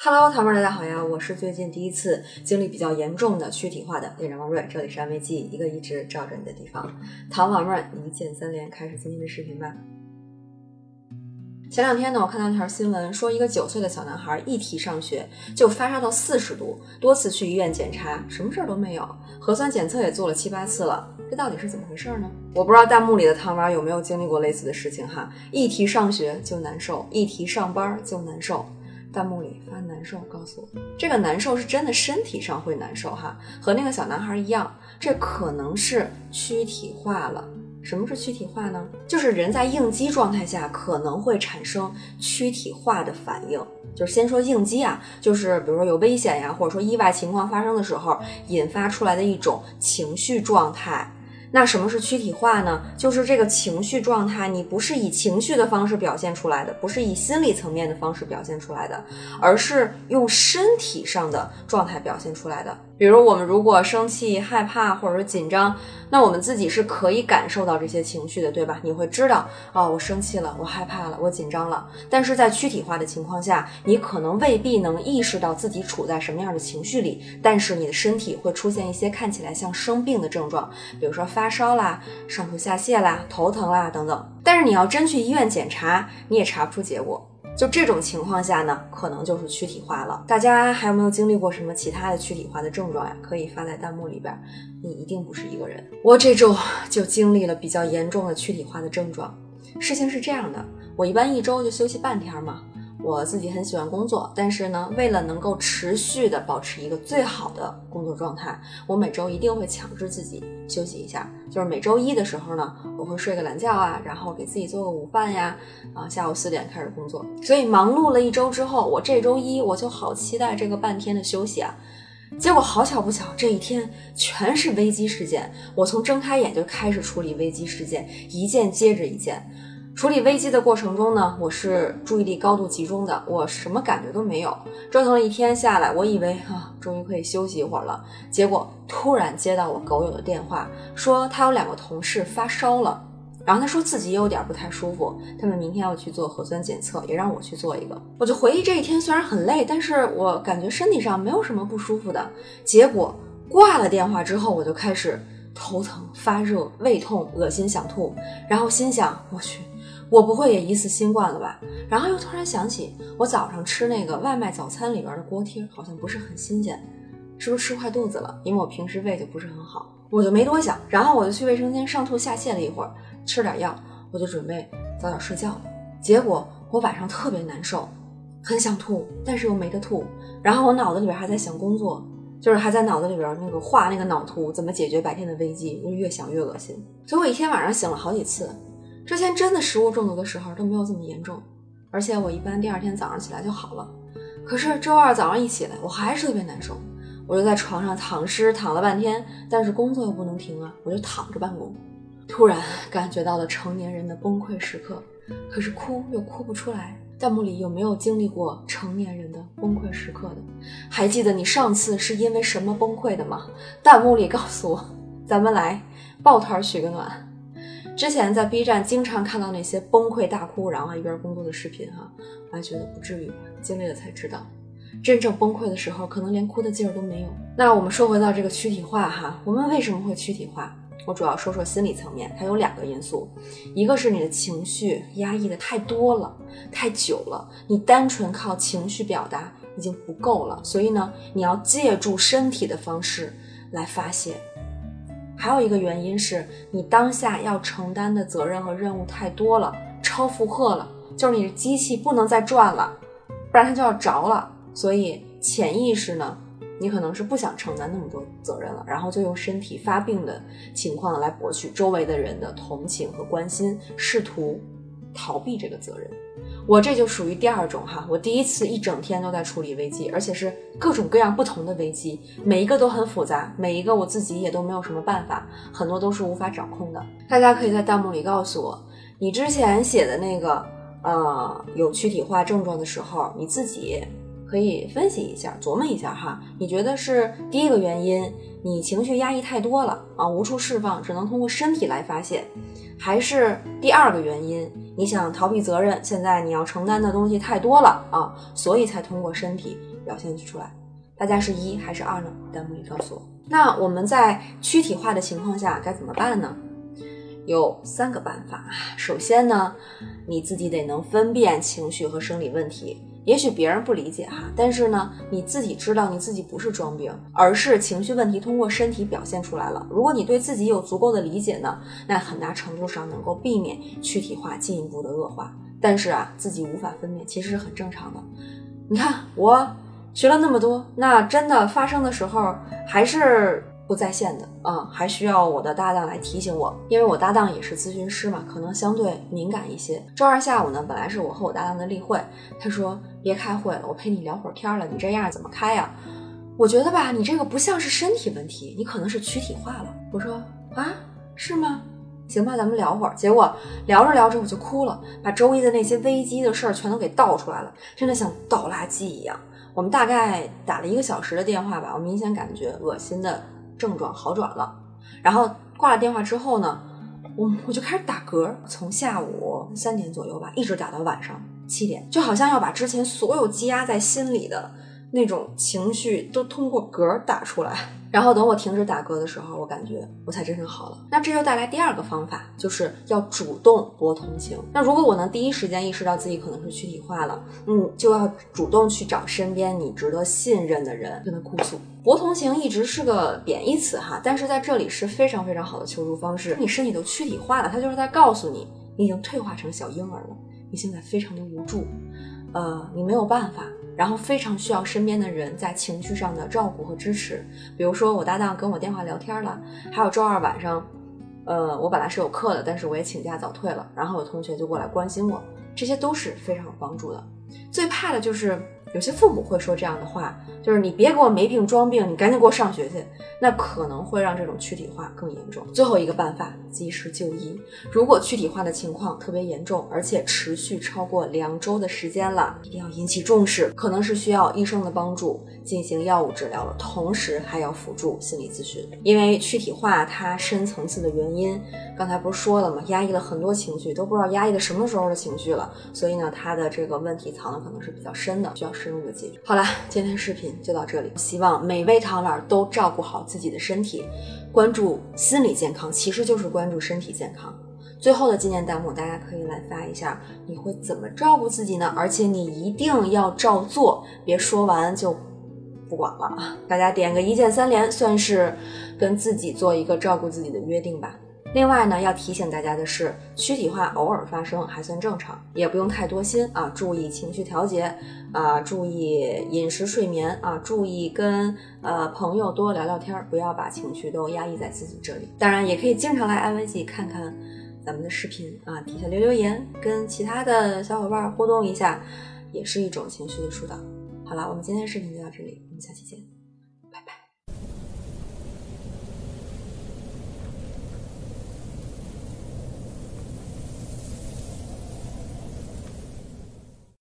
Hello，糖妹儿，大家好呀！我是最近第一次经历比较严重的躯体化的恋人王瑞，这里是安慰剂，一个一直罩着你的地方。糖宝妹儿，一键三连，开始今天的视频吧。前两天呢，我看到一条新闻，说一个九岁的小男孩一提上学就发烧到四十度，多次去医院检查，什么事儿都没有，核酸检测也做了七八次了，这到底是怎么回事呢？我不知道弹幕里的糖娃有没有经历过类似的事情哈，一提上学就难受，一提上班就难受。弹幕里发难受，告诉我这个难受是真的身体上会难受哈，和那个小男孩一样，这可能是躯体化了。什么是躯体化呢？就是人在应激状态下可能会产生躯体化的反应。就是先说应激啊，就是比如说有危险呀，或者说意外情况发生的时候引发出来的一种情绪状态。那什么是躯体化呢？就是这个情绪状态，你不是以情绪的方式表现出来的，不是以心理层面的方式表现出来的，而是用身体上的状态表现出来的。比如我们如果生气、害怕或者是紧张，那我们自己是可以感受到这些情绪的，对吧？你会知道，哦，我生气了，我害怕了，我紧张了。但是在躯体化的情况下，你可能未必能意识到自己处在什么样的情绪里，但是你的身体会出现一些看起来像生病的症状，比如说发烧啦、上吐下泻啦、头疼啦等等。但是你要真去医院检查，你也查不出结果。就这种情况下呢，可能就是躯体化了。大家还有没有经历过什么其他的躯体化的症状呀？可以发在弹幕里边。你一定不是一个人。我这周 就经历了比较严重的躯体化的症状。事情是这样的，我一般一周就休息半天嘛。我自己很喜欢工作，但是呢，为了能够持续的保持一个最好的工作状态，我每周一定会强制自己休息一下。就是每周一的时候呢，我会睡个懒觉啊，然后给自己做个午饭呀，啊，下午四点开始工作。所以忙碌了一周之后，我这周一我就好期待这个半天的休息啊。结果好巧不巧，这一天全是危机事件。我从睁开眼就开始处理危机事件，一件接着一件。处理危机的过程中呢，我是注意力高度集中的，我什么感觉都没有。折腾了一天下来，我以为啊，终于可以休息一会儿了。结果突然接到我狗友的电话，说他有两个同事发烧了，然后他说自己也有点不太舒服，他们明天要去做核酸检测，也让我去做一个。我就回忆这一天虽然很累，但是我感觉身体上没有什么不舒服的。结果挂了电话之后，我就开始头疼、发热、胃痛、恶心、想吐，然后心想，我去。我不会也疑似新冠了吧？然后又突然想起，我早上吃那个外卖早餐里边的锅贴好像不是很新鲜，是不是吃坏肚子了？因为我平时胃就不是很好，我就没多想，然后我就去卫生间上吐下泻了一会儿，吃点药，我就准备早点睡觉了。结果我晚上特别难受，很想吐，但是又没得吐。然后我脑子里边还在想工作，就是还在脑子里边那个画那个脑图，怎么解决白天的危机，就越想越恶心。所以我一天晚上醒了好几次。之前真的食物中毒的时候都没有这么严重，而且我一般第二天早上起来就好了。可是周二早上一起来，我还是特别难受，我就在床上躺尸躺了半天，但是工作又不能停啊，我就躺着办公。突然感觉到了成年人的崩溃时刻，可是哭又哭不出来。弹幕里有没有经历过成年人的崩溃时刻的？还记得你上次是因为什么崩溃的吗？弹幕里告诉我，咱们来抱团取个暖。之前在 B 站经常看到那些崩溃大哭，然后一边工作的视频，哈，我还觉得不至于吧，经历了才知道，真正崩溃的时候，可能连哭的劲儿都没有。那我们说回到这个躯体化，哈，我们为什么会躯体化？我主要说说心理层面，它有两个因素，一个是你的情绪压抑的太多了，太久了，你单纯靠情绪表达已经不够了，所以呢，你要借助身体的方式来发泄。还有一个原因是你当下要承担的责任和任务太多了，超负荷了，就是你的机器不能再转了，不然它就要着了。所以潜意识呢，你可能是不想承担那么多责任了，然后就用身体发病的情况来博取周围的人的同情和关心，试图逃避这个责任。我这就属于第二种哈，我第一次一整天都在处理危机，而且是各种各样不同的危机，每一个都很复杂，每一个我自己也都没有什么办法，很多都是无法掌控的。大家可以在弹幕里告诉我，你之前写的那个呃有躯体化症状的时候，你自己可以分析一下，琢磨一下哈，你觉得是第一个原因，你情绪压抑太多了啊，无处释放，只能通过身体来发泄，还是第二个原因？你想逃避责任，现在你要承担的东西太多了啊，所以才通过身体表现出来。大家是一还是二呢？弹幕里告诉我。那我们在躯体化的情况下该怎么办呢？有三个办法。首先呢，你自己得能分辨情绪和生理问题。也许别人不理解哈，但是呢，你自己知道你自己不是装病，而是情绪问题通过身体表现出来了。如果你对自己有足够的理解呢，那很大程度上能够避免躯体化进一步的恶化。但是啊，自己无法分辨其实是很正常的。你看我学了那么多，那真的发生的时候还是。不在线的啊，还需要我的搭档来提醒我，因为我搭档也是咨询师嘛，可能相对敏感一些。周二下午呢，本来是我和我搭档的例会，他说别开会了，我陪你聊会儿天了，你这样怎么开呀？我觉得吧，你这个不像是身体问题，你可能是躯体化了。我说啊，是吗？行吧，咱们聊会儿。结果聊着聊着我就哭了，把周一的那些危机的事儿全都给倒出来了，真的像倒垃圾一样。我们大概打了一个小时的电话吧，我明显感觉恶心的。症状好转了，然后挂了电话之后呢，我我就开始打嗝，从下午三点左右吧，一直打到晚上七点，就好像要把之前所有积压在心里的那种情绪都通过嗝打出来。然后等我停止打嗝的时候，我感觉我才真正好了。那这就带来第二个方法，就是要主动博同情。那如果我能第一时间意识到自己可能是躯体化了，嗯，就要主动去找身边你值得信任的人跟他哭诉。博同情一直是个贬义词哈，但是在这里是非常非常好的求助方式。你身体都躯体化了，他就是在告诉你，你已经退化成小婴儿了，你现在非常的无助，呃，你没有办法。然后非常需要身边的人在情绪上的照顾和支持，比如说我搭档跟我电话聊天了，还有周二晚上，呃，我本来是有课的，但是我也请假早退了，然后有同学就过来关心我，这些都是非常有帮助的。最怕的就是。有些父母会说这样的话，就是你别给我没病装病，你赶紧给我上学去，那可能会让这种躯体化更严重。最后一个办法，及时就医。如果躯体化的情况特别严重，而且持续超过两周的时间了，一定要引起重视，可能是需要医生的帮助进行药物治疗了，同时还要辅助心理咨询。因为躯体化它深层次的原因，刚才不是说了吗？压抑了很多情绪，都不知道压抑的什么时候的情绪了，所以呢，它的这个问题藏的可能是比较深的，需要。深入的解决。好了，今天视频就到这里。希望每位糖丸都照顾好自己的身体，关注心理健康，其实就是关注身体健康。最后的纪念弹幕，大家可以来发一下，你会怎么照顾自己呢？而且你一定要照做，别说完就不管了啊！大家点个一键三连，算是跟自己做一个照顾自己的约定吧。另外呢，要提醒大家的是，躯体化偶尔发生还算正常，也不用太多心啊。注意情绪调节啊，注意饮食睡眠啊，注意跟呃朋友多聊聊天，不要把情绪都压抑在自己这里。当然，也可以经常来安慰自己看看咱们的视频啊，底下留留言，跟其他的小伙伴互动一下，也是一种情绪的疏导。好了，我们今天视频就到这里，我们下期见。